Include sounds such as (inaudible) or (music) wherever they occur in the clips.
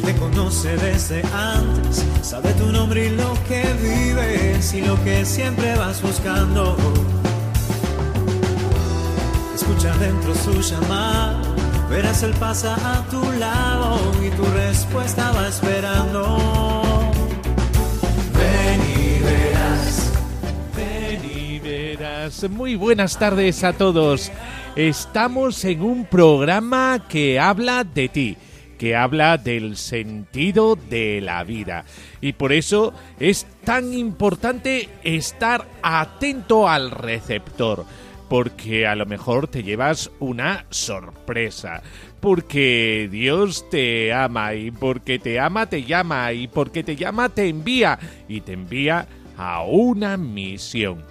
Él te conoce desde antes, sabe tu nombre y lo que vives y lo que siempre vas buscando. Escucha dentro su llamada, verás él pasa a tu lado y tu respuesta va esperando. Ven y verás. Ven y verás. Muy buenas tardes a todos. Estamos en un programa que habla de ti que habla del sentido de la vida. Y por eso es tan importante estar atento al receptor, porque a lo mejor te llevas una sorpresa, porque Dios te ama y porque te ama te llama y porque te llama te envía y te envía a una misión.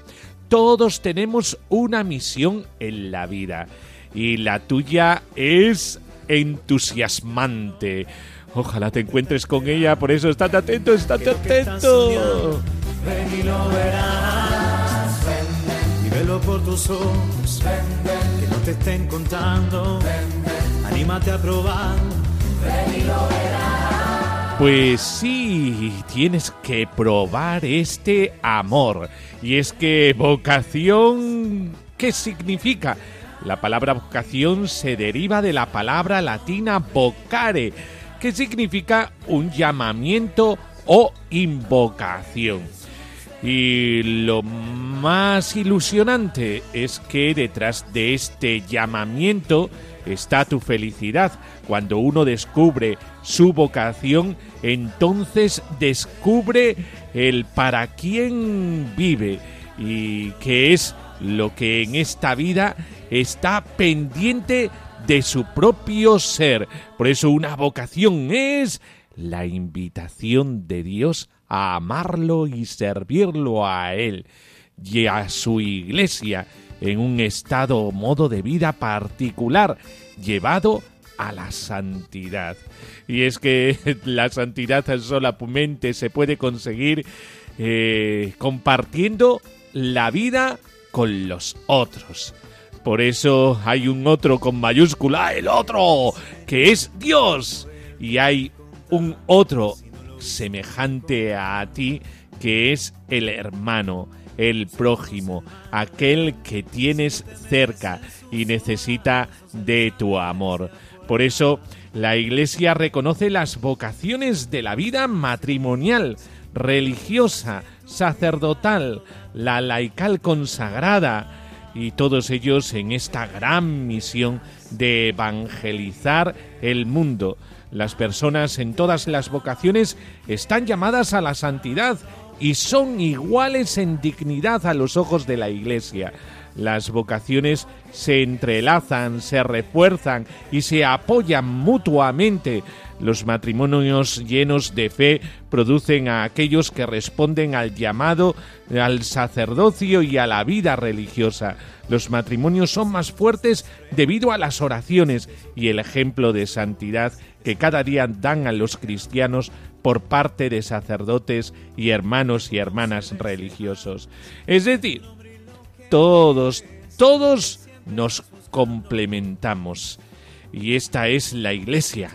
Todos tenemos una misión en la vida y la tuya es entusiasmante. Ojalá te encuentres con ella, por eso estate atento, estate atento. Ven y lo verás. Y velo por tus ojos. Que no te estén contando. Anímate a probar. Ven y lo verás. Pues sí, tienes que probar este amor. Y es que vocación, ¿qué significa? La palabra vocación se deriva de la palabra latina vocare, que significa un llamamiento o invocación. Y lo más ilusionante es que detrás de este llamamiento está tu felicidad. Cuando uno descubre su vocación, entonces descubre el para quién vive y que es lo que en esta vida está pendiente de su propio ser. Por eso una vocación es la invitación de Dios a amarlo y servirlo a Él y a su iglesia en un estado o modo de vida particular llevado a la santidad. Y es que (laughs) la santidad solamente se puede conseguir eh, compartiendo la vida con los otros. Por eso hay un otro con mayúscula, el otro, que es Dios. Y hay un otro semejante a ti, que es el hermano, el prójimo, aquel que tienes cerca y necesita de tu amor. Por eso la Iglesia reconoce las vocaciones de la vida matrimonial, religiosa, sacerdotal, la laical consagrada, y todos ellos en esta gran misión de evangelizar el mundo. Las personas en todas las vocaciones están llamadas a la santidad y son iguales en dignidad a los ojos de la Iglesia. Las vocaciones se entrelazan, se refuerzan y se apoyan mutuamente. Los matrimonios llenos de fe producen a aquellos que responden al llamado al sacerdocio y a la vida religiosa. Los matrimonios son más fuertes debido a las oraciones y el ejemplo de santidad que cada día dan a los cristianos por parte de sacerdotes y hermanos y hermanas religiosos. Es decir, todos, todos nos complementamos. Y esta es la iglesia,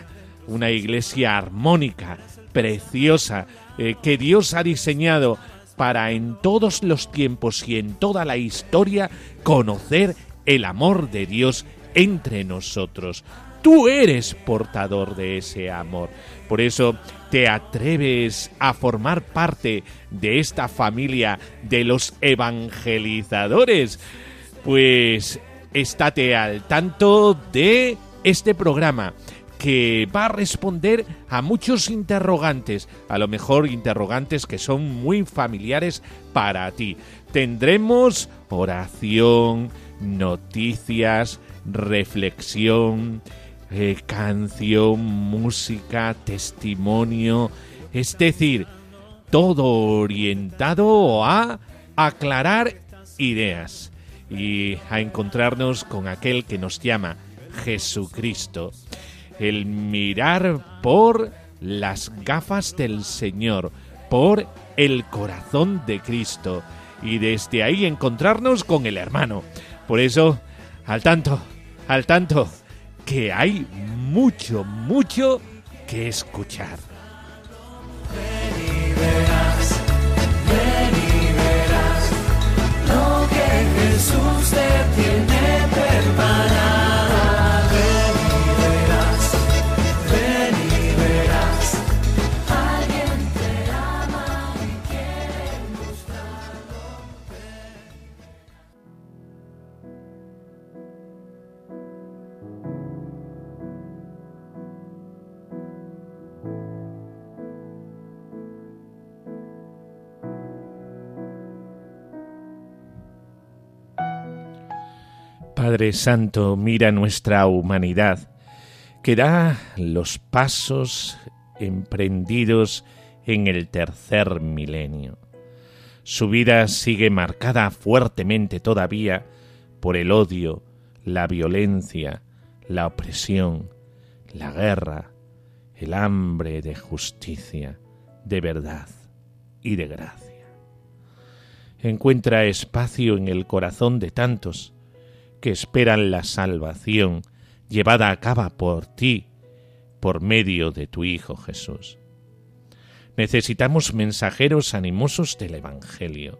una iglesia armónica, preciosa, eh, que Dios ha diseñado para en todos los tiempos y en toda la historia conocer el amor de Dios entre nosotros. Tú eres portador de ese amor. Por eso te atreves a formar parte de esta familia de los evangelizadores. Pues estate al tanto de este programa que va a responder a muchos interrogantes, a lo mejor interrogantes que son muy familiares para ti. Tendremos oración, noticias, reflexión, eh, canción, música, testimonio, es decir, todo orientado a aclarar ideas y a encontrarnos con aquel que nos llama Jesucristo. El mirar por las gafas del Señor, por el corazón de Cristo y desde ahí encontrarnos con el hermano. Por eso, al tanto, al tanto, que hay mucho, mucho que escuchar. Jesús te Padre Santo, mira nuestra humanidad, que da los pasos emprendidos en el tercer milenio. Su vida sigue marcada fuertemente todavía por el odio, la violencia, la opresión, la guerra, el hambre de justicia, de verdad y de gracia. Encuentra espacio en el corazón de tantos que esperan la salvación llevada a cabo por ti, por medio de tu Hijo Jesús. Necesitamos mensajeros animosos del Evangelio,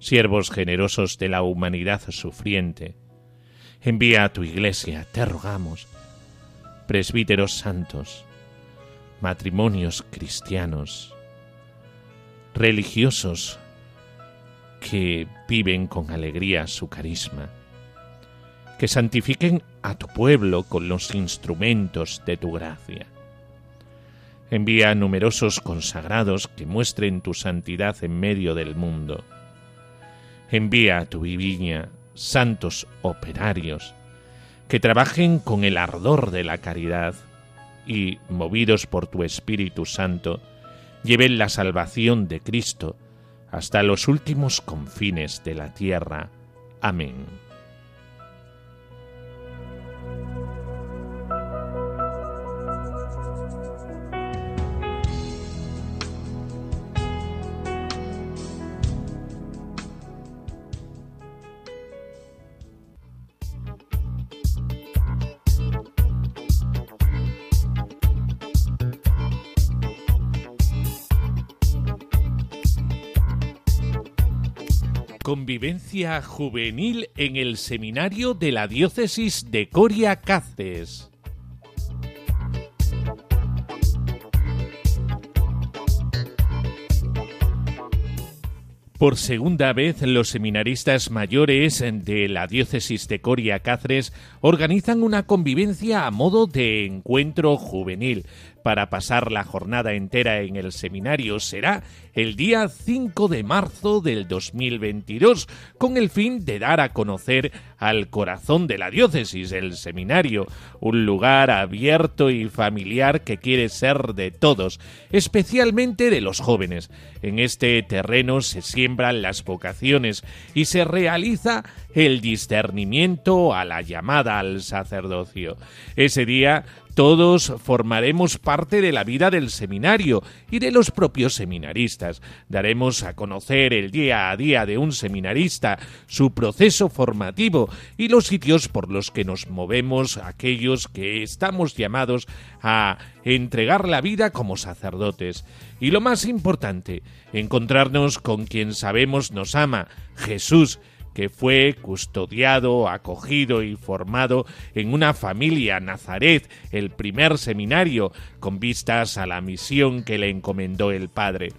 siervos generosos de la humanidad sufriente. Envía a tu iglesia, te rogamos, presbíteros santos, matrimonios cristianos, religiosos que viven con alegría su carisma, que santifiquen a tu pueblo con los instrumentos de tu gracia. Envía numerosos consagrados que muestren tu santidad en medio del mundo. Envía a tu viviña santos operarios que trabajen con el ardor de la caridad y, movidos por tu Espíritu Santo, lleven la salvación de Cristo hasta los últimos confines de la tierra. Amén. Juvenil en el seminario de la diócesis de Coria Cáceres. Por segunda vez, los seminaristas mayores de la diócesis de Coria Cáceres organizan una convivencia a modo de encuentro juvenil para pasar la jornada entera en el seminario será el día 5 de marzo del 2022, con el fin de dar a conocer al corazón de la diócesis, el seminario, un lugar abierto y familiar que quiere ser de todos, especialmente de los jóvenes. En este terreno se siembran las vocaciones y se realiza el discernimiento a la llamada al sacerdocio. Ese día todos formaremos parte de la vida del seminario y de los propios seminaristas. Daremos a conocer el día a día de un seminarista, su proceso formativo y los sitios por los que nos movemos aquellos que estamos llamados a entregar la vida como sacerdotes. Y lo más importante, encontrarnos con quien sabemos nos ama, Jesús, que fue custodiado, acogido y formado en una familia Nazaret, el primer seminario, con vistas a la misión que le encomendó el Padre.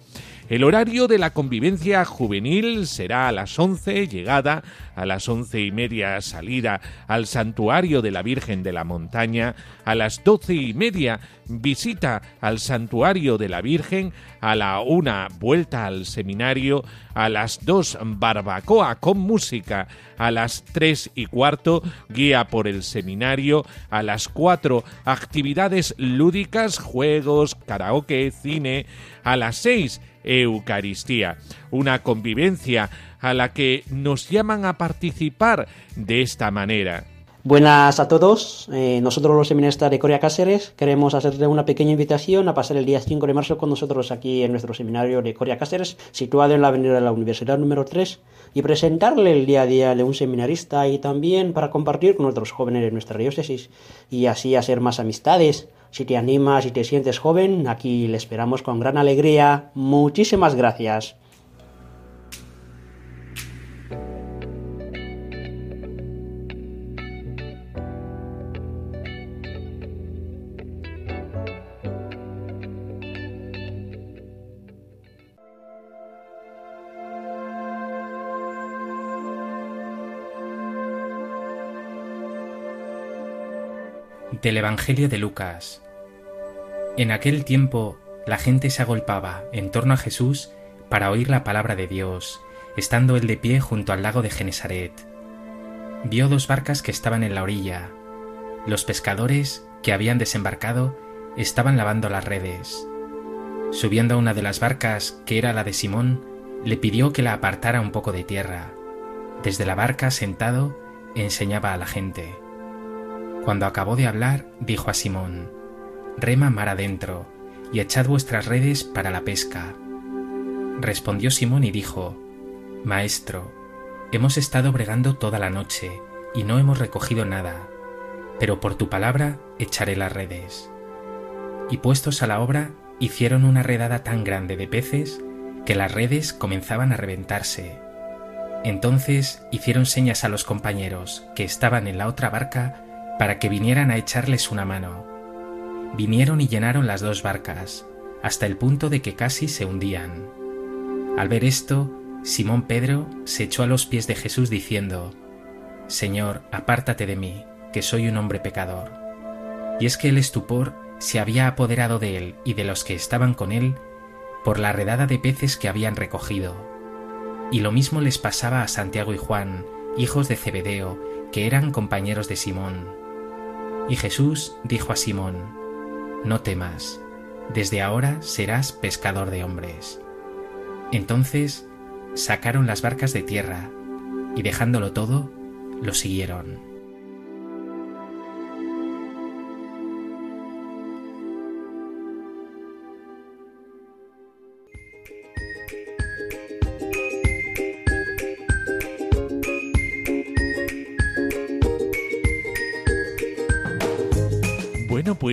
El horario de la convivencia juvenil será a las 11 llegada, a las once y media salida al santuario de la Virgen de la Montaña, a las doce y media visita al santuario de la Virgen, a la una vuelta al seminario, a las dos barbacoa con música, a las tres y cuarto guía por el seminario, a las cuatro actividades lúdicas, juegos, karaoke, cine, a las seis Eucaristía, una convivencia a la que nos llaman a participar de esta manera. Buenas a todos. Eh, nosotros los seminaristas de Corea Cáceres queremos hacerle una pequeña invitación a pasar el día 5 de marzo con nosotros aquí en nuestro seminario de Corea Cáceres, situado en la avenida de la Universidad número 3, y presentarle el día a día de un seminarista y también para compartir con otros jóvenes de nuestra diócesis y así hacer más amistades. Si te animas y te sientes joven, aquí le esperamos con gran alegría. Muchísimas gracias. Del Evangelio de Lucas. En aquel tiempo la gente se agolpaba en torno a Jesús para oír la palabra de Dios, estando él de pie junto al lago de Genesaret. Vio dos barcas que estaban en la orilla. Los pescadores que habían desembarcado estaban lavando las redes. Subiendo a una de las barcas, que era la de Simón, le pidió que la apartara un poco de tierra. Desde la barca, sentado, enseñaba a la gente. Cuando acabó de hablar, dijo a Simón, Rema mar adentro, y echad vuestras redes para la pesca. Respondió Simón y dijo, Maestro, hemos estado bregando toda la noche, y no hemos recogido nada, pero por tu palabra echaré las redes. Y puestos a la obra, hicieron una redada tan grande de peces que las redes comenzaban a reventarse. Entonces hicieron señas a los compañeros que estaban en la otra barca para que vinieran a echarles una mano. Vinieron y llenaron las dos barcas, hasta el punto de que casi se hundían. Al ver esto, Simón Pedro se echó a los pies de Jesús diciendo, Señor, apártate de mí, que soy un hombre pecador. Y es que el estupor se había apoderado de él y de los que estaban con él por la redada de peces que habían recogido. Y lo mismo les pasaba a Santiago y Juan, hijos de Zebedeo, que eran compañeros de Simón. Y Jesús dijo a Simón, No temas, desde ahora serás pescador de hombres. Entonces sacaron las barcas de tierra, y dejándolo todo, lo siguieron.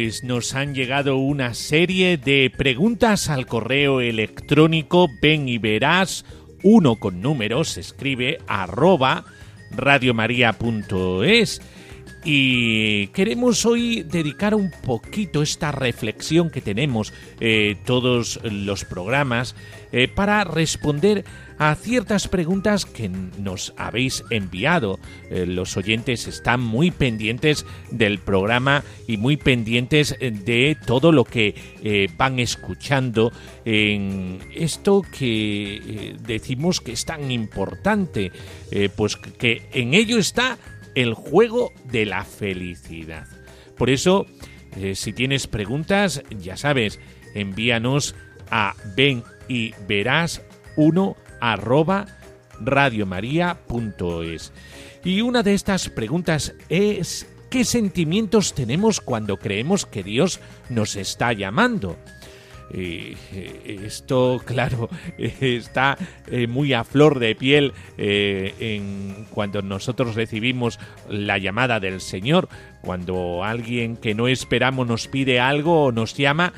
Pues nos han llegado una serie de preguntas al correo electrónico. Ven y verás. Uno con números, escribe arroba radiomaria.es y queremos hoy dedicar un poquito esta reflexión que tenemos eh, todos los programas eh, para responder a ciertas preguntas que nos habéis enviado. Eh, los oyentes están muy pendientes del programa y muy pendientes de todo lo que van escuchando en esto que decimos que es tan importante, pues que en ello está el juego de la felicidad. Por eso, eh, si tienes preguntas, ya sabes, envíanos a ven y verás 1 arroba radiomaria.es. Y una de estas preguntas es ¿qué sentimientos tenemos cuando creemos que Dios nos está llamando? Eh, esto, (laughs) claro, está eh, muy a flor de piel eh, en cuando nosotros recibimos la llamada del Señor, cuando alguien que no esperamos nos pide algo o nos llama,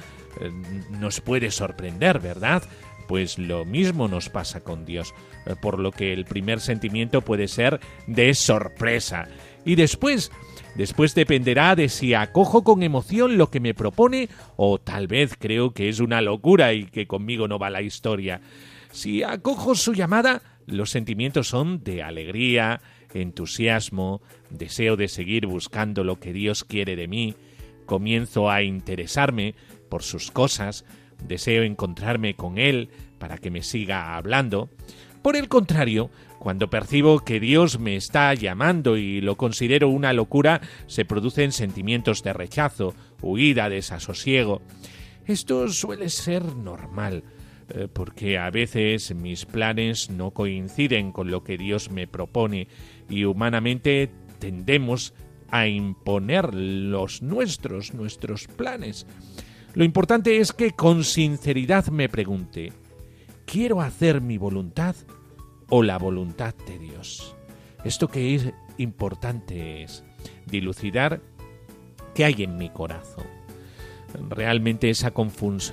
nos puede sorprender, ¿verdad? Pues lo mismo nos pasa con Dios, por lo que el primer sentimiento puede ser de sorpresa. Y después Después dependerá de si acojo con emoción lo que me propone o tal vez creo que es una locura y que conmigo no va la historia. Si acojo su llamada, los sentimientos son de alegría, entusiasmo, deseo de seguir buscando lo que Dios quiere de mí, comienzo a interesarme por sus cosas, deseo encontrarme con Él para que me siga hablando. Por el contrario, cuando percibo que Dios me está llamando y lo considero una locura, se producen sentimientos de rechazo, huida, desasosiego. Esto suele ser normal, eh, porque a veces mis planes no coinciden con lo que Dios me propone y humanamente tendemos a imponer los nuestros, nuestros planes. Lo importante es que con sinceridad me pregunte, ¿quiero hacer mi voluntad o la voluntad de Dios? Esto que es importante es dilucidar qué hay en mi corazón. Realmente esa,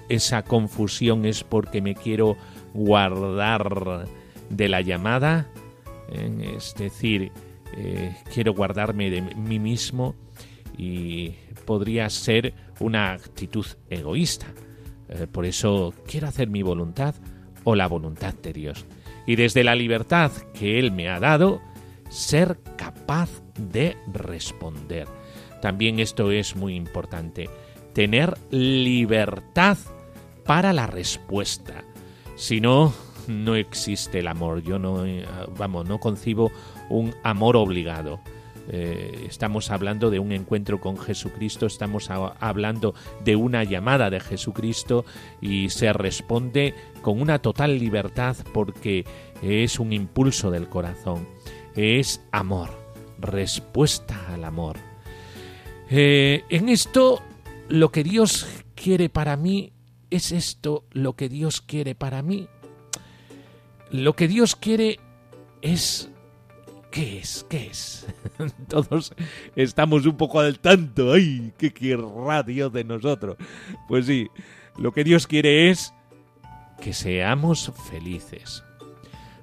esa confusión es porque me quiero guardar de la llamada, ¿eh? es decir, eh, quiero guardarme de mí mismo y podría ser una actitud egoísta. Eh, por eso quiero hacer mi voluntad o la voluntad de Dios. Y desde la libertad que Él me ha dado, ser capaz de responder. También esto es muy importante, tener libertad para la respuesta. Si no, no existe el amor. Yo no, eh, vamos, no concibo un amor obligado. Eh, estamos hablando de un encuentro con Jesucristo, estamos hablando de una llamada de Jesucristo y se responde con una total libertad porque es un impulso del corazón, es amor, respuesta al amor. Eh, en esto lo que Dios quiere para mí es esto lo que Dios quiere para mí. Lo que Dios quiere es ¿Qué es? ¿Qué es? (laughs) Todos estamos un poco al tanto. ¡Ay! ¿Qué querrá Dios de nosotros? Pues sí, lo que Dios quiere es que seamos felices.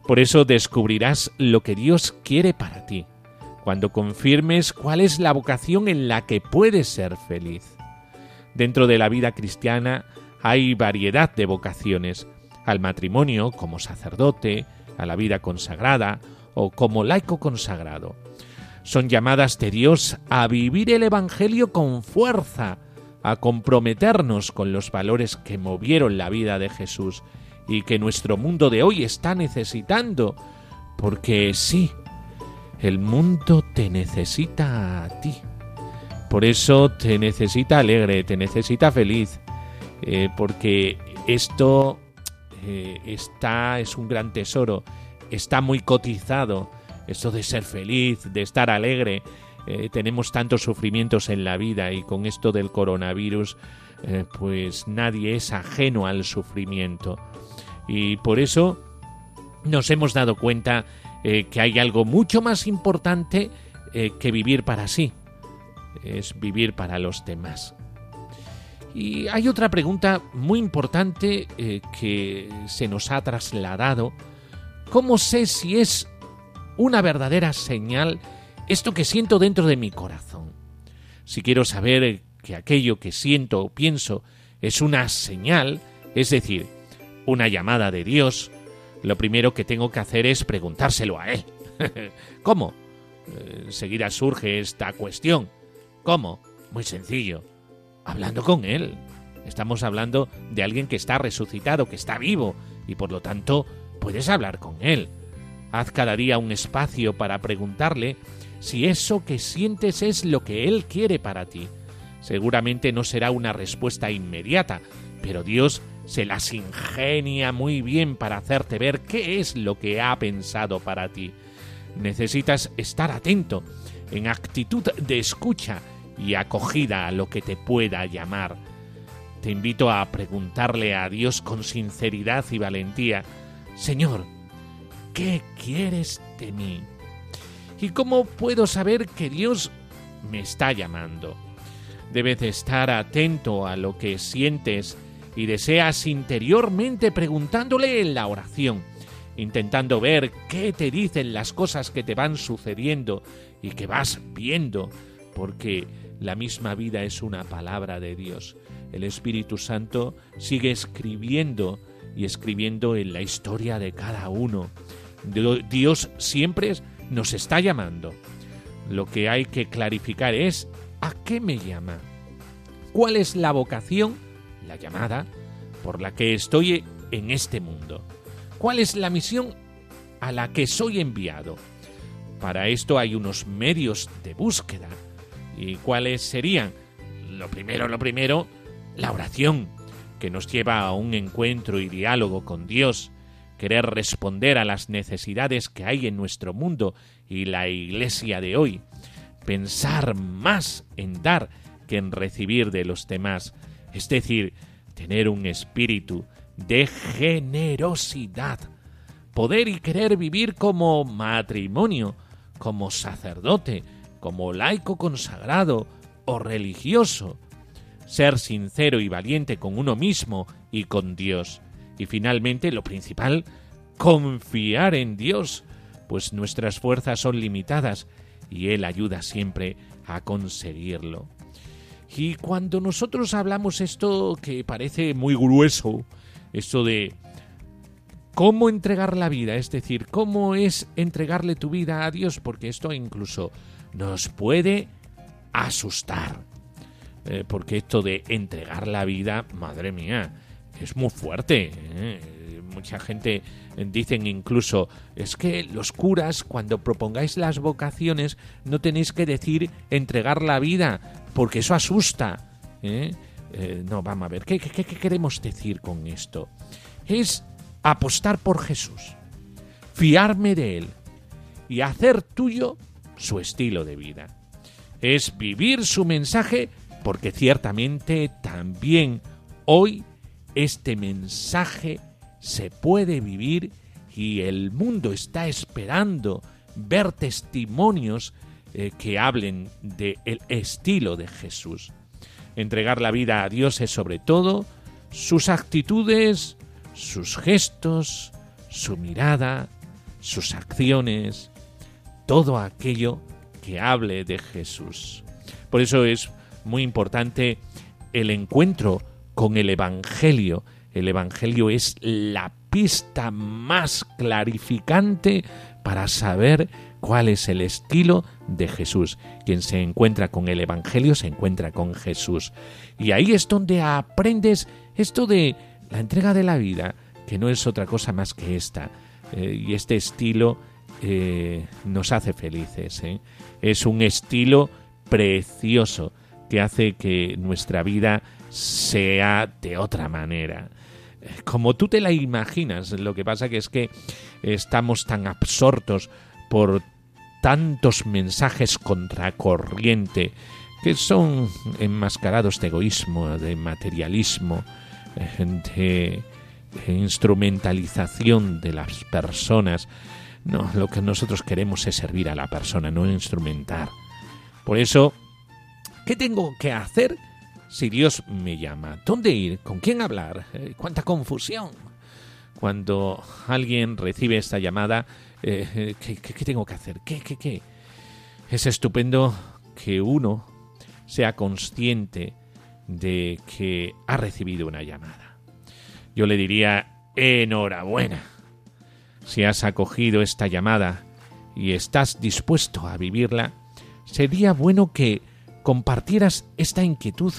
Por eso descubrirás lo que Dios quiere para ti, cuando confirmes cuál es la vocación en la que puedes ser feliz. Dentro de la vida cristiana hay variedad de vocaciones, al matrimonio como sacerdote, a la vida consagrada, o como laico consagrado. Son llamadas de Dios a vivir el Evangelio con fuerza, a comprometernos con los valores que movieron la vida de Jesús y que nuestro mundo de hoy está necesitando, porque sí, el mundo te necesita a ti. Por eso te necesita alegre, te necesita feliz, eh, porque esto eh, está es un gran tesoro está muy cotizado. Esto de ser feliz, de estar alegre. Eh, tenemos tantos sufrimientos en la vida y con esto del coronavirus, eh, pues nadie es ajeno al sufrimiento. Y por eso nos hemos dado cuenta eh, que hay algo mucho más importante que vivir para sí. Es vivir para los demás. Y hay otra pregunta muy importante que se nos ha trasladado ¿Cómo sé si es una verdadera señal esto que siento dentro de mi corazón? Si quiero saber que aquello que siento o pienso es una señal, es decir, una llamada de Dios, lo primero que tengo que hacer es preguntárselo a Él. (laughs) ¿Cómo? Eh, enseguida surge esta cuestión. ¿Cómo? Muy sencillo. Hablando con Él. Estamos hablando de alguien que está resucitado, que está vivo, y por lo tanto puedes hablar con Él. Haz cada día un espacio para preguntarle si eso que sientes es lo que Él quiere para ti. Seguramente no será una respuesta inmediata, pero Dios se las ingenia muy bien para hacerte ver qué es lo que ha pensado para ti. Necesitas estar atento, en actitud de escucha y acogida a lo que te pueda llamar. Te invito a preguntarle a Dios con sinceridad y valentía Señor, ¿qué quieres de mí? ¿Y cómo puedo saber que Dios me está llamando? Debes estar atento a lo que sientes y deseas interiormente preguntándole en la oración, intentando ver qué te dicen las cosas que te van sucediendo y que vas viendo, porque la misma vida es una palabra de Dios. El Espíritu Santo sigue escribiendo y escribiendo en la historia de cada uno. Dios siempre nos está llamando. Lo que hay que clarificar es ¿a qué me llama? ¿Cuál es la vocación, la llamada, por la que estoy en este mundo? ¿Cuál es la misión a la que soy enviado? Para esto hay unos medios de búsqueda. ¿Y cuáles serían? Lo primero, lo primero, la oración, que nos lleva a un encuentro y diálogo con Dios, querer responder a las necesidades que hay en nuestro mundo y la Iglesia de hoy, pensar más en dar que en recibir de los demás, es decir, tener un espíritu de generosidad, poder y querer vivir como matrimonio, como sacerdote, como laico consagrado o religioso, ser sincero y valiente con uno mismo y con Dios. Y finalmente, lo principal, confiar en Dios, pues nuestras fuerzas son limitadas y Él ayuda siempre a conseguirlo. Y cuando nosotros hablamos esto que parece muy grueso, esto de cómo entregar la vida, es decir, cómo es entregarle tu vida a Dios, porque esto incluso nos puede asustar. Eh, porque esto de entregar la vida, madre mía, es muy fuerte. ¿eh? Mucha gente dicen incluso, es que los curas, cuando propongáis las vocaciones, no tenéis que decir entregar la vida, porque eso asusta. ¿eh? no, vamos a ver, ¿qué, qué queremos decir con esto? Es apostar por Jesús, fiarme de Él y hacer tuyo su estilo de vida. Es vivir su mensaje porque ciertamente también hoy este mensaje se puede vivir y el mundo está esperando ver testimonios eh, que hablen del estilo de Jesús. Entregar la vida a Dios es sobre todo sus actitudes, sus gestos, su mirada, sus acciones, todo aquello que hable de Jesús. Por eso es muy importante el encuentro con el Evangelio. El Evangelio es la pista más clarificante para saber cuál es el estilo de Jesús. Quien se encuentra con el Evangelio se encuentra con Jesús. Y ahí es donde aprendes esto de la entrega de la vida, que no es otra cosa más que esta. Eh, y este estilo eh, nos hace felices. ¿eh? Es un estilo precioso que hace que nuestra vida sea de otra manera. Como tú te la imaginas, lo que pasa que es que estamos tan absortos por tantos mensajes contracorriente que son enmascarados de egoísmo, de materialismo, de, instrumentalización de las personas. No, lo que nosotros queremos es servir a la persona, no instrumentar. Por eso ¿Qué tengo que hacer si Dios me llama? ¿Dónde ir? ¿Con quién hablar? Eh, ¿Cuánta confusión? Cuando alguien recibe esta llamada, eh, eh, ¿qué, tengo que hacer? ¿Qué, qué, qué? Es estupendo que uno sea consciente de que ha recibido una llamada. Yo le diría, enhorabuena. Si has acogido esta llamada y estás dispuesto a vivirla, sería bueno que compartieras esta inquietud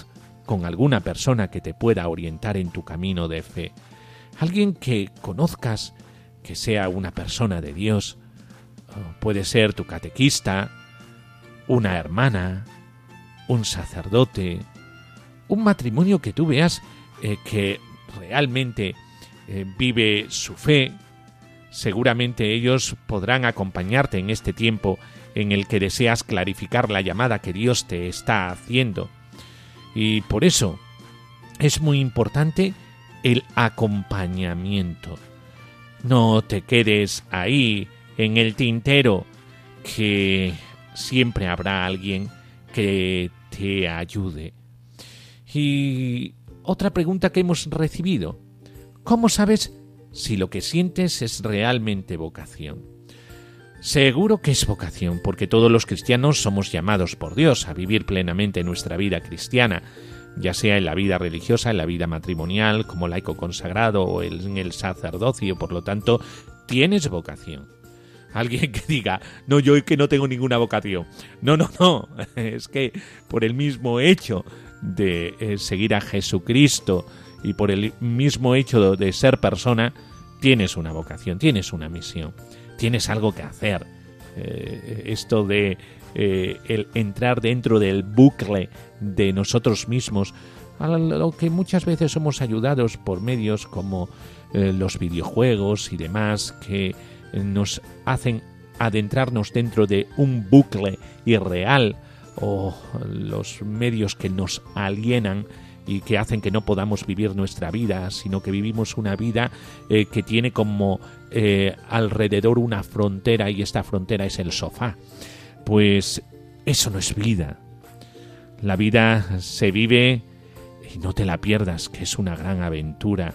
con alguna persona que te pueda orientar en tu camino de fe, alguien que conozcas, que sea una persona de Dios, puede ser tu catequista, una hermana, un sacerdote, un matrimonio que tú veas eh, que realmente eh, vive su fe, seguramente ellos podrán acompañarte en este tiempo en el que deseas clarificar la llamada que Dios te está haciendo. Y por eso es muy importante el acompañamiento. No te quedes ahí en el tintero, que siempre habrá alguien que te ayude. Y otra pregunta que hemos recibido. ¿Cómo sabes si lo que sientes es realmente vocación? Seguro que es vocación, porque todos los cristianos somos llamados por Dios a vivir plenamente nuestra vida cristiana, ya sea en la vida religiosa, en la vida matrimonial, como laico consagrado o en el sacerdocio, por lo tanto, tienes vocación. Alguien que diga, no, yo que no tengo ninguna vocación. No, no, no, (laughs) es que por el mismo hecho de eh, seguir a Jesucristo y por el mismo hecho de ser persona, tienes una vocación, tienes una misión tienes algo que hacer. Eh, esto de eh, el entrar dentro del bucle de nosotros mismos, a lo que muchas veces somos ayudados por medios como eh, los videojuegos y demás que nos hacen adentrarnos dentro de un bucle irreal o los medios que nos alienan y que hacen que no podamos vivir nuestra vida, sino que vivimos una vida que tiene como eh, alrededor una frontera y esta frontera es el sofá. Pues eso no es vida. La vida se vive y no te la pierdas, que es una gran aventura.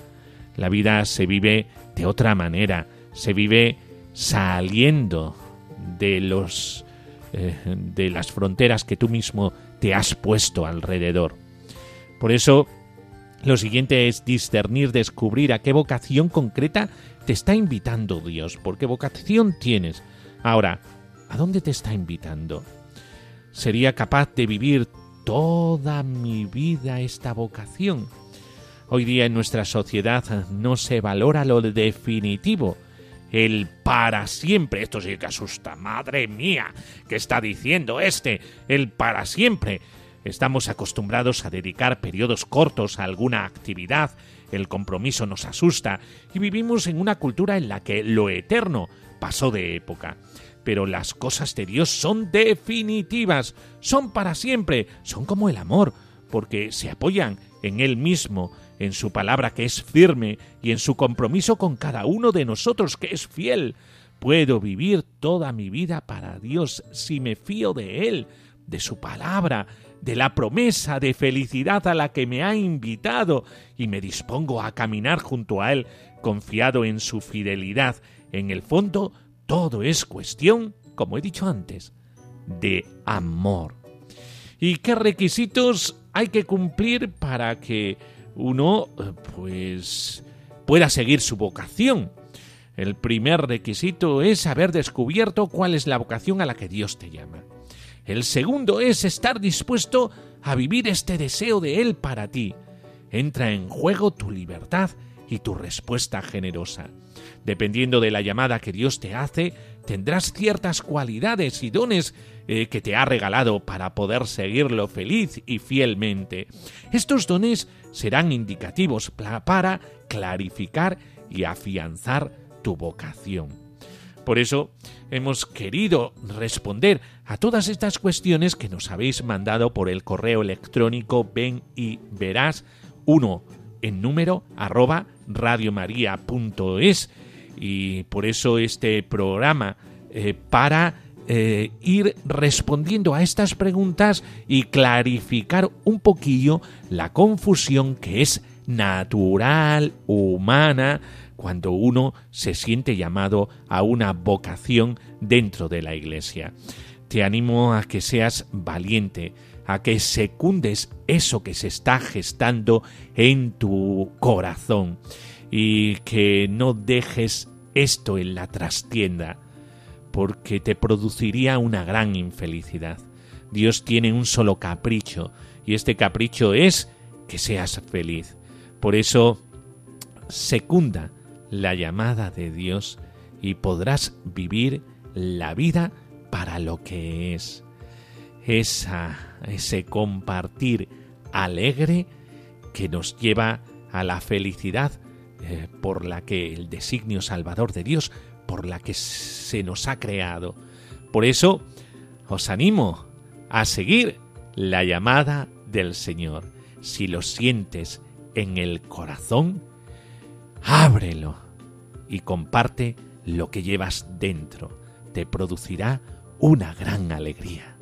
La vida se vive de otra manera, se vive saliendo de los eh, de las fronteras que tú mismo te has puesto alrededor. Por eso, lo siguiente es discernir, descubrir a qué vocación concreta te está invitando Dios, porque vocación tienes. Ahora, ¿a dónde te está invitando? ¿Sería capaz de vivir toda mi vida esta vocación? Hoy día en nuestra sociedad no se valora lo definitivo, el para siempre. Esto sí que asusta. Madre mía, ¿qué está diciendo este? El para siempre. Estamos acostumbrados a dedicar periodos cortos a alguna actividad, el compromiso nos asusta y vivimos en una cultura en la que lo eterno pasó de época. Pero las cosas de Dios son definitivas, son para siempre, son como el amor, porque se apoyan en Él mismo, en su palabra que es firme y en su compromiso con cada uno de nosotros que es fiel. Puedo vivir toda mi vida para Dios si me fío de Él, de su palabra, de la promesa de felicidad a la que me ha invitado y me dispongo a caminar junto a Él, confiado en su fidelidad. En el fondo, todo es cuestión, como he dicho antes, de amor. ¿Y qué requisitos hay que cumplir para que uno, pues, pueda seguir su vocación? El primer requisito es haber descubierto cuál es la vocación a la que Dios te llama. El segundo es estar dispuesto a vivir este deseo de Él para ti. Entra en juego tu libertad y tu respuesta generosa. Dependiendo de la llamada que Dios te hace, tendrás ciertas cualidades y dones eh, que te ha regalado para poder seguirlo feliz y fielmente. Estos dones serán indicativos para clarificar y afianzar tu vocación. Por eso hemos querido responder a todas estas cuestiones que nos habéis mandado por el correo electrónico ven y verás uno en número arroba radiomaria.es y por eso este programa eh, para eh, ir respondiendo a estas preguntas y clarificar un poquillo la confusión que es natural, humana, cuando uno se siente llamado a una vocación dentro de la Iglesia. Te animo a que seas valiente, a que secundes eso que se está gestando en tu corazón y que no dejes esto en la trastienda, porque te produciría una gran infelicidad. Dios tiene un solo capricho, y este capricho es que seas feliz. Por eso, secunda la llamada de Dios y podrás vivir la vida para lo que es. Esa, ese compartir alegre que nos lleva a la felicidad eh, por la que el designio salvador de Dios, por la que se nos ha creado. Por eso os animo a seguir la llamada del Señor. Si lo sientes en el corazón, ábrelo y comparte lo que llevas dentro. Te producirá una gran alegría.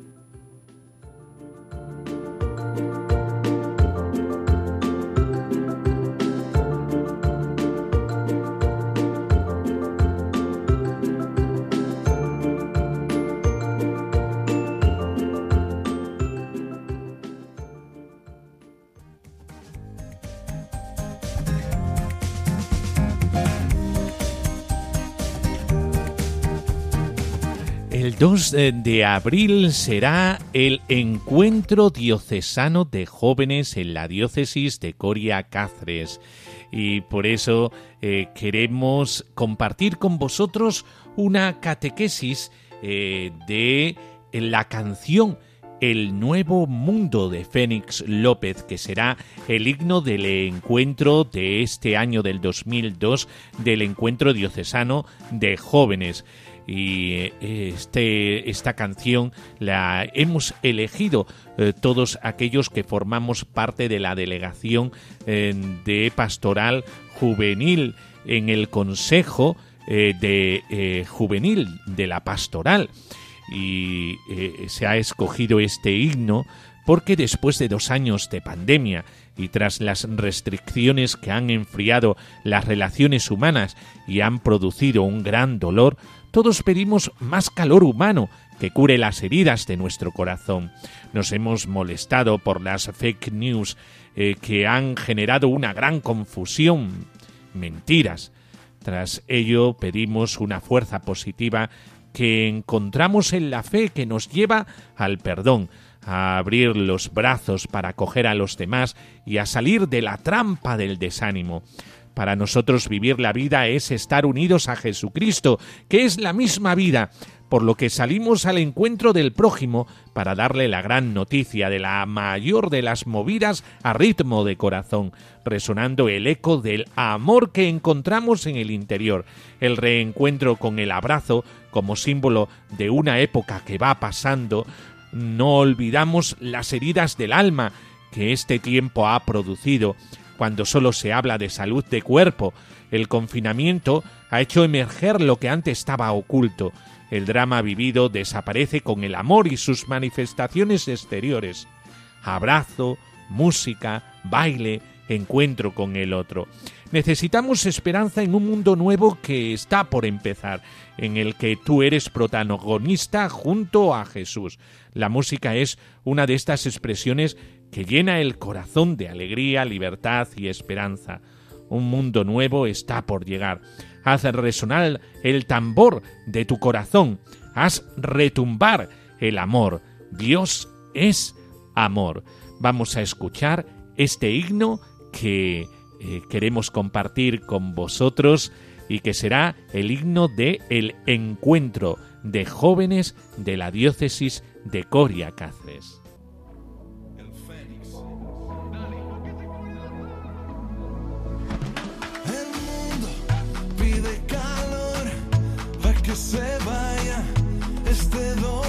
2 de abril será el encuentro diocesano de jóvenes en la diócesis de Coria Cáceres. Y por eso eh, queremos compartir con vosotros una catequesis eh, de la canción El Nuevo Mundo de Fénix López, que será el himno del encuentro de este año del 2002, del encuentro diocesano de jóvenes y eh, este, esta canción la hemos elegido eh, todos aquellos que formamos parte de la delegación eh, de pastoral juvenil en el Consejo de Juvenil de la Pastoral. Y se ha escogido este himno porque después de dos años de pandemia y tras las restricciones que han enfriado las relaciones humanas y han producido un gran dolor, todos pedimos más calor humano que cure las heridas de nuestro corazón. Nos hemos molestado por las fake news eh, que han generado una gran confusión, mentiras. Tras ello pedimos una fuerza positiva que encontramos en la fe que nos lleva al perdón, a abrir los brazos para acoger a los demás y a salir de la trampa del desánimo. Para nosotros vivir la vida es estar unidos a Jesucristo, que es la misma vida, por lo que salimos al encuentro del prójimo para darle la gran noticia de la mayor de las movidas a ritmo de corazón, resonando el eco del amor que encontramos en el interior, el reencuentro con el abrazo como símbolo de una época que va pasando, no olvidamos las heridas del alma que este tiempo ha producido, cuando solo se habla de salud de cuerpo. El confinamiento ha hecho emerger lo que antes estaba oculto. El drama vivido desaparece con el amor y sus manifestaciones exteriores. Abrazo, música, baile, encuentro con el otro. Necesitamos esperanza en un mundo nuevo que está por empezar, en el que tú eres protagonista junto a Jesús. La música es una de estas expresiones que llena el corazón de alegría, libertad y esperanza. Un mundo nuevo está por llegar. Haz resonar el tambor de tu corazón. Haz retumbar el amor. Dios es amor. Vamos a escuchar este himno que eh, queremos compartir con vosotros y que será el himno de el encuentro de jóvenes de la diócesis de Coria Cáceres. Se vaya este dolor.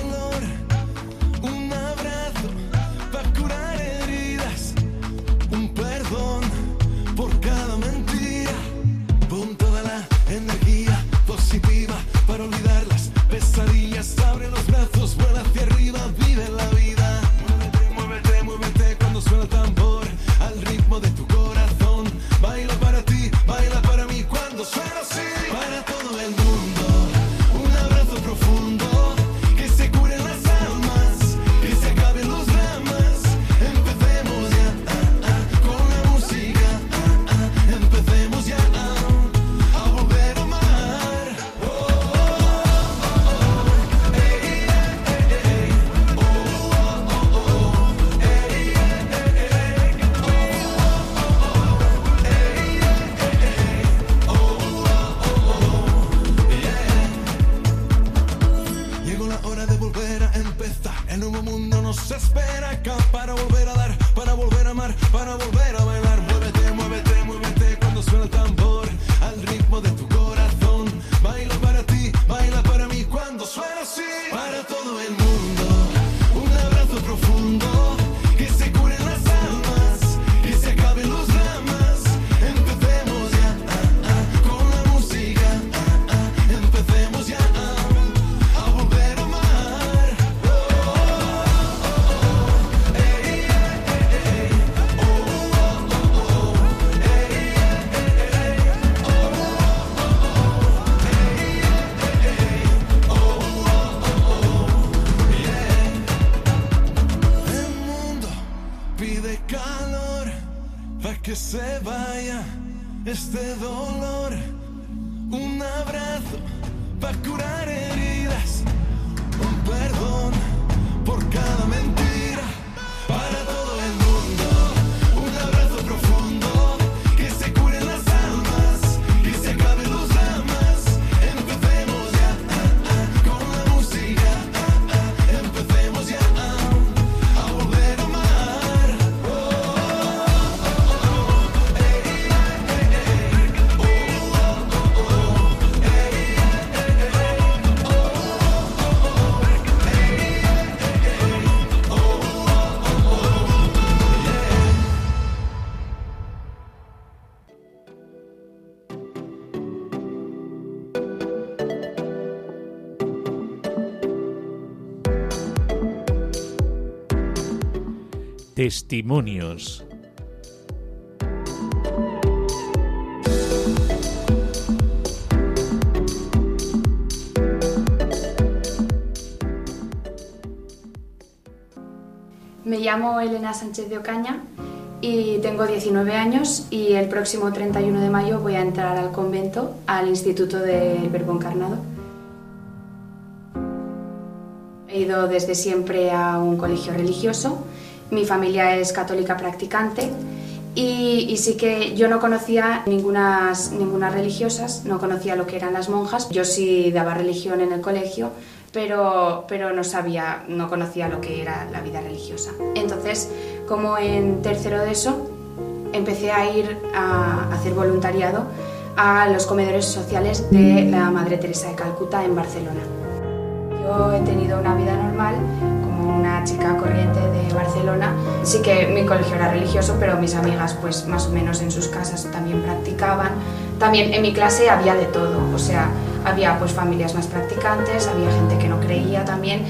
Nos espera acá para volver a dar, para volver a amar, para volver a bailar. Muévete, muévete, muévete cuando suena el tambor al ritmo de tu se vaya este dolor. Testimonios. Me llamo Elena Sánchez de Ocaña y tengo 19 años y el próximo 31 de mayo voy a entrar al convento, al Instituto del Verbo Encarnado. He ido desde siempre a un colegio religioso, mi familia es católica practicante y, y sí que yo no conocía ninguna, ninguna religiosas, no conocía lo que eran las monjas, yo sí daba religión en el colegio, pero, pero no sabía, no conocía lo que era la vida religiosa. Entonces, como en tercero de eso, empecé a ir a hacer voluntariado a los comedores sociales de la Madre Teresa de Calcuta en Barcelona. Yo he tenido una vida normal chica corriente de Barcelona. Sí que mi colegio era religioso, pero mis amigas pues más o menos en sus casas también practicaban. También en mi clase había de todo, o sea, había pues familias más practicantes, había gente que no creía también.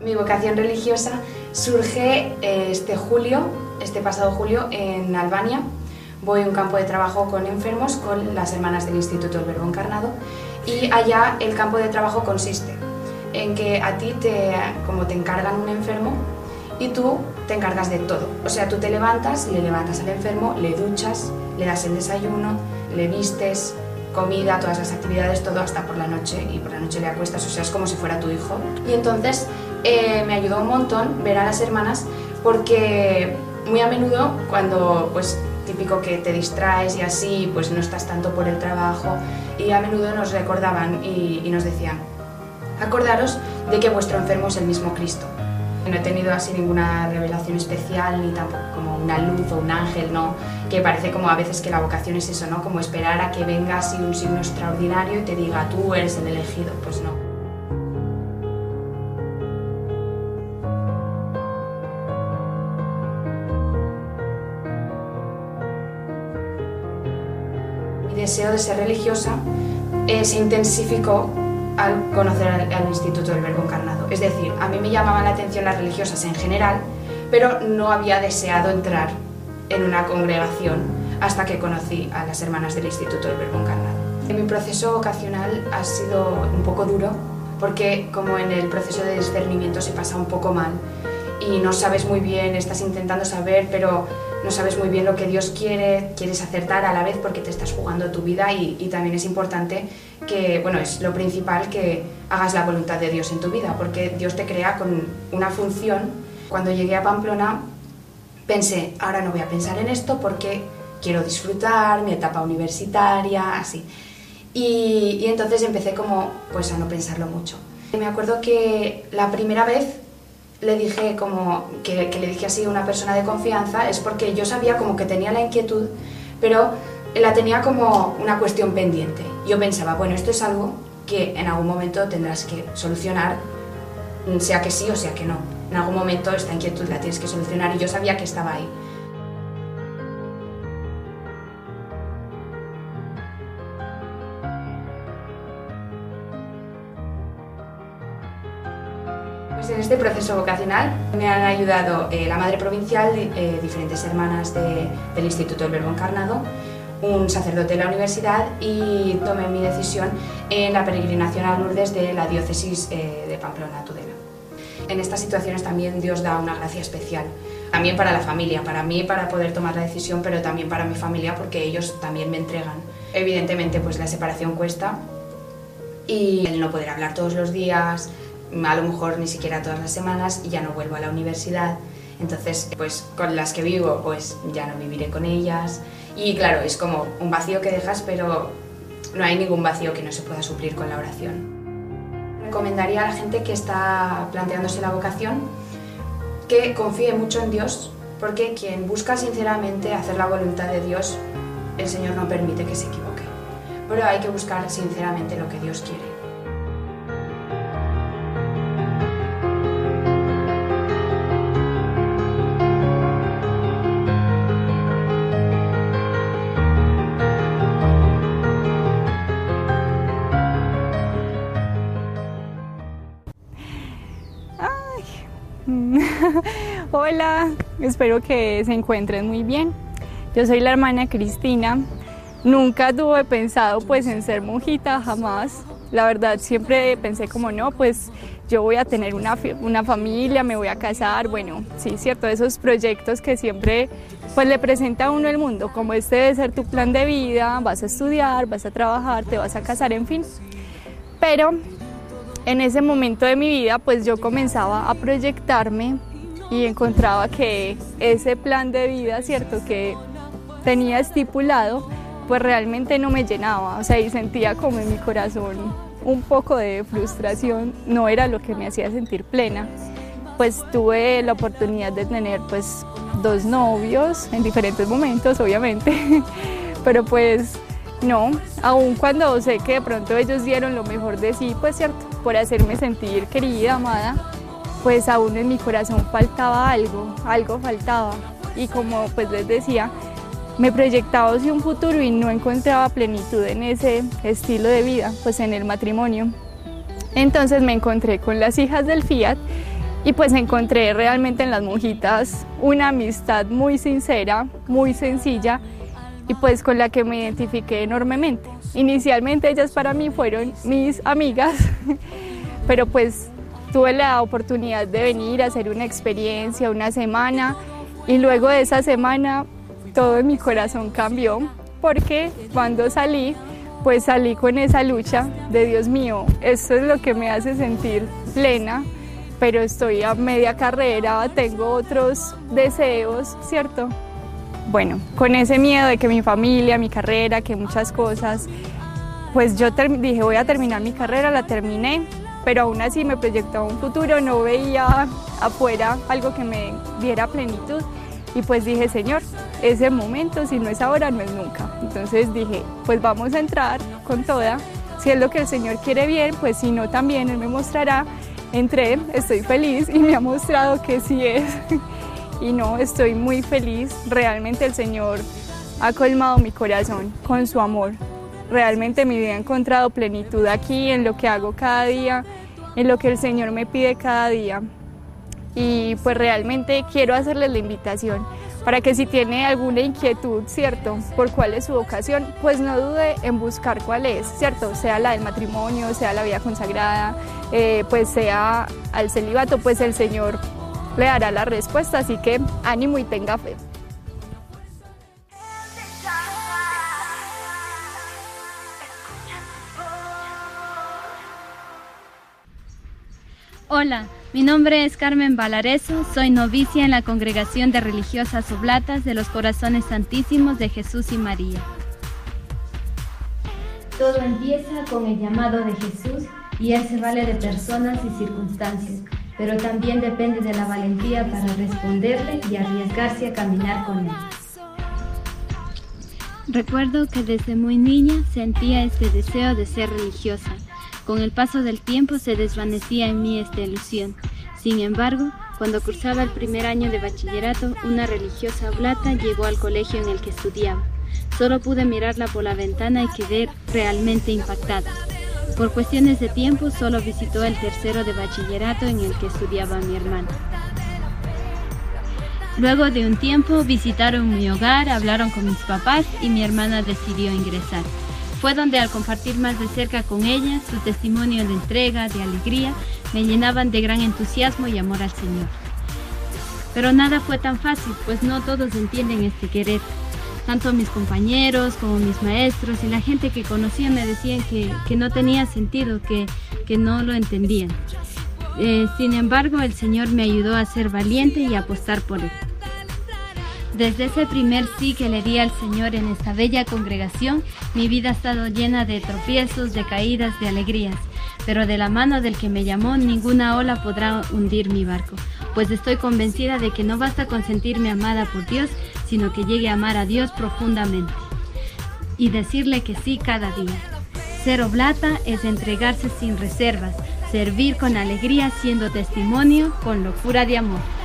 Mi vocación religiosa surge eh, este julio, este pasado julio, en Albania. Voy a un campo de trabajo con enfermos con las hermanas del Instituto del Verbo Encarnado y allá el campo de trabajo consiste en que a ti te, como te encargan un enfermo y tú te encargas de todo. O sea, tú te levantas, le levantas al enfermo, le duchas, le das el desayuno, le vistes, comida, todas las actividades, todo hasta por la noche y por la noche le acuestas, o sea, es como si fuera tu hijo. Y entonces eh, me ayudó un montón ver a las hermanas porque muy a menudo cuando pues típico que te distraes y así, pues no estás tanto por el trabajo y a menudo nos recordaban y, y nos decían, acordaros de que vuestro enfermo es el mismo Cristo. No he tenido así ninguna revelación especial, ni tampoco como una luz o un ángel, ¿no? Que parece como a veces que la vocación es eso, ¿no? Como esperar a que venga así un signo extraordinario y te diga, tú eres el elegido. Pues no. Deseo de ser religiosa eh, se intensificó al conocer al, Instituto del Verbo Encarnado. Es decir, a mí me llamaban la atención las religiosas en general, pero no había deseado entrar en una congregación hasta que conocí a las hermanas del Instituto del Verbo Encarnado. Mi proceso vocacional ha sido un poco duro porque como en el proceso de discernimiento se pasa un poco mal y no sabes muy bien, estás intentando saber, pero no sabes muy bien lo que Dios quiere, quieres acertar a la vez porque te estás jugando tu vida y, también es importante que, bueno, es lo principal que hagas la voluntad de Dios en tu vida, porque Dios te crea con una función. Cuando llegué a Pamplona pensé, ahora no voy a pensar en esto porque quiero disfrutar mi etapa universitaria, así. Y entonces empecé como, pues a no pensarlo mucho. Me acuerdo que la primera vez le dije como que, le dije así una persona de confianza es porque yo sabía como que tenía la inquietud, pero la tenía como una cuestión pendiente. Yo pensaba, bueno, esto es algo que en algún momento tendrás que solucionar, sea que sí o sea que no. En algún momento esta inquietud la tienes que solucionar y yo sabía que estaba ahí. En este proceso vocacional me han ayudado eh, la Madre Provincial, eh, diferentes hermanas de, del Instituto del Verbo Encarnado, un sacerdote de la universidad y tomé mi decisión en la peregrinación a Lourdes de la diócesis eh, de Pamplona, Tudela. En estas situaciones también Dios da una gracia especial, también para la familia, para mí para poder tomar la decisión, pero también para mi familia porque ellos también me entregan. Evidentemente pues la separación cuesta y el no poder hablar todos los días, a lo mejor ni siquiera todas las semanas y ya no vuelvo a la universidad. Entonces, pues con las que vivo, pues ya no viviré con ellas. Y claro, es como un vacío que dejas, pero no hay ningún vacío que no se pueda suplir con la oración. Recomendaría a la gente que está planteándose la vocación que confíe mucho en Dios, porque quien busca sinceramente hacer la voluntad de Dios, el Señor no permite que se equivoque. Pero hay que buscar sinceramente lo que Dios quiere. Hola, espero que se encuentren muy bien. Yo soy la hermana Cristina. Nunca tuve pensado pues en ser monjita, jamás. La verdad siempre pensé como no, pues yo voy a tener una, una familia, me voy a casar, bueno, sí, cierto, esos proyectos que siempre pues le presenta a uno el mundo, como este debe ser tu plan de vida, vas a estudiar, vas a trabajar, te vas a casar, en fin. Pero en ese momento de mi vida pues yo comenzaba a proyectarme y encontraba que ese plan de vida, cierto, que tenía estipulado, pues realmente no me llenaba, o sea, y sentía como en mi corazón un poco de frustración, no era lo que me hacía sentir plena. Pues tuve la oportunidad de tener pues dos novios en diferentes momentos, obviamente, (laughs) pero pues no, aun cuando sé que de pronto ellos dieron lo mejor de sí, pues cierto, por hacerme sentir querida, amada, pues aún en mi corazón faltaba algo, algo faltaba. Y como pues les decía, me proyectaba hacia un futuro y no encontraba plenitud en ese estilo de vida, pues en el matrimonio. Entonces me encontré con las hijas del Fiat y pues encontré realmente en las monjitas una amistad muy sincera, muy sencilla y pues con la que me identifiqué enormemente. Inicialmente ellas para mí fueron mis amigas, (laughs) pero pues tuve la oportunidad de venir a hacer una experiencia, una semana y luego de esa semana todo mi corazón cambió porque cuando salí, pues salí con esa lucha de Dios mío, esto es lo que me hace sentir plena, pero estoy a media carrera, tengo otros deseos, ¿cierto? Bueno, con ese miedo de que mi familia, mi carrera, que muchas cosas, pues yo dije voy a terminar mi carrera, la terminé, pero aún así me proyectaba un futuro, no veía afuera algo que me diera plenitud y pues dije, Señor, ese momento, si no es ahora, no es nunca. Entonces dije, pues vamos a entrar con toda. Si es lo que el Señor quiere bien, pues si no también Él me mostrará. Entré, estoy feliz y me ha mostrado que sí es. (laughs) y no, estoy muy feliz. Realmente el Señor ha colmado mi corazón con su amor. Realmente mi vida ha encontrado plenitud aquí en lo que hago cada día, en lo que el Señor me pide cada día. Y pues realmente quiero hacerles la invitación para que si tiene alguna inquietud, ¿cierto? Por cuál es su vocación, pues no dude en buscar cuál es, ¿cierto? Sea la del matrimonio, sea la vida consagrada, eh, pues sea al celibato, pues el Señor le dará la respuesta, así que ánimo y tenga fe. Hola, mi nombre es Carmen Valareso, soy novicia en la Congregación de Religiosas Oblatas de los Corazones Santísimos de Jesús y María. Todo empieza con el llamado de Jesús y Él se vale de personas y circunstancias, pero también depende de la valentía para responderle y arriesgarse a caminar con Él. Recuerdo que desde muy niña sentía este deseo de ser religiosa con el paso del tiempo se desvanecía en mí esta ilusión. Sin embargo, cuando cursaba el primer año de bachillerato, una religiosa oblata llegó al colegio en el que estudiaba. Solo pude mirarla por la ventana y quedé realmente impactada. Por cuestiones de tiempo, solo visitó el tercero de bachillerato en el que estudiaba mi hermana. Luego de un tiempo visitaron mi hogar, hablaron con mis papás y mi hermana decidió ingresar. Fue donde al compartir más de cerca con ella, su testimonio de entrega, de alegría, me llenaban de gran entusiasmo y amor al Señor. Pero nada fue tan fácil, pues no todos entienden este querer. Tanto mis compañeros como mis maestros y la gente que conocía me decían que, no tenía sentido, que, que no lo entendían. Eh, sin embargo, el Señor me ayudó a ser valiente y a apostar por él. Desde ese primer sí que le di al Señor en esta bella congregación, mi vida ha estado llena de tropiezos, de caídas, de alegrías. Pero de la mano del que me llamó, ninguna ola podrá hundir mi barco, pues estoy convencida de que no basta con sentirme amada por Dios, sino que llegue a amar a Dios profundamente y decirle que sí cada día. Ser oblata es entregarse sin reservas, servir con alegría siendo testimonio con locura de amor.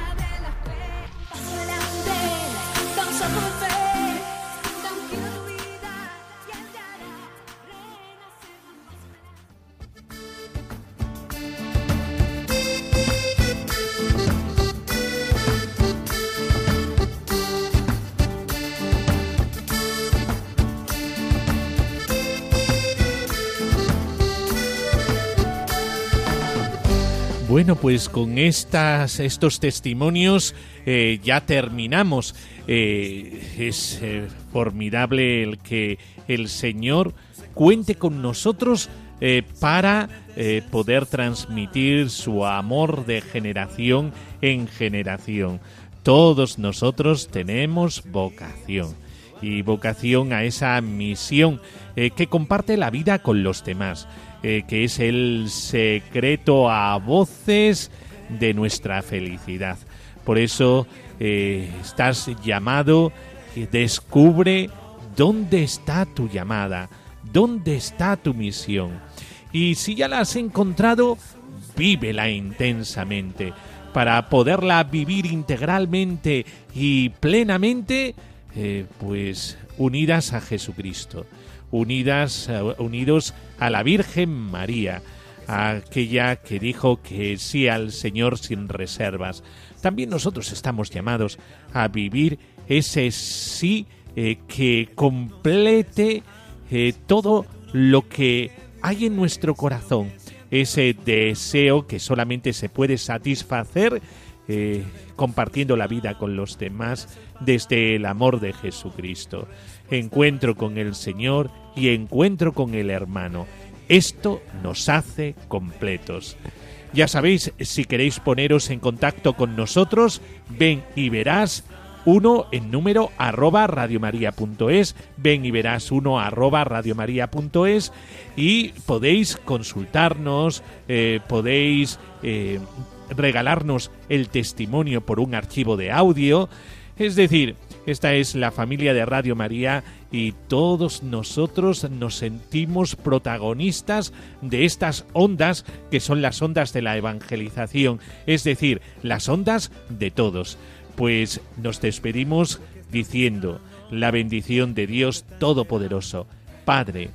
Bueno, pues con estas, estos testimonios eh, ya terminamos. Eh, es eh, formidable el que el Señor cuente con nosotros para poder transmitir su amor de generación en generación. Todos nosotros tenemos vocación y vocación a esa misión que comparte la vida con los demás. Eh, que es el secreto a voces de nuestra felicidad. Por eso eh, estás llamado, descubre dónde está tu llamada, dónde está tu misión. Y si ya la has encontrado, vívela intensamente. Para poderla vivir integralmente y plenamente, eh, pues unidas a Jesucristo unidas, eh, unidos a la Virgen María, aquella que dijo que sí al Señor sin reservas. También nosotros estamos llamados a vivir ese sí eh, que complete eh, todo lo que hay en nuestro corazón, ese deseo que solamente se puede satisfacer compartiendo la vida con los demás desde el amor de Jesucristo. Encuentro con el Señor y encuentro con el hermano. Esto nos hace completos. Ya sabéis, si queréis poneros en contacto con nosotros, ven y verás uno en número arroba radiomaria.es, ven y verás uno arroba radiomaria.es y podéis consultarnos, eh, podéis eh, regalarnos el testimonio por un archivo de audio, es decir, esta es la familia de Radio María y todos nosotros nos sentimos protagonistas de estas ondas que son las ondas de la evangelización, es decir, las ondas de todos. Pues nos despedimos diciendo la bendición de Dios Todopoderoso, Padre,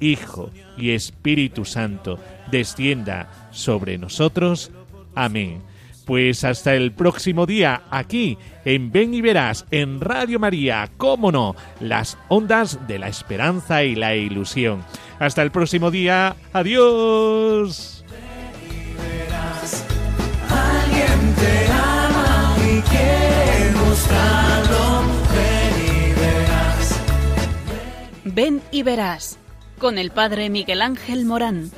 Hijo y Espíritu Santo, descienda sobre nosotros. Amén. Pues hasta el próximo día, aquí en Ven y Verás, en Radio María, cómo no, las ondas de la esperanza y la ilusión. Hasta el próximo día, adiós. Ven y verás. Ven y verás, con el Padre Miguel Ángel Morán.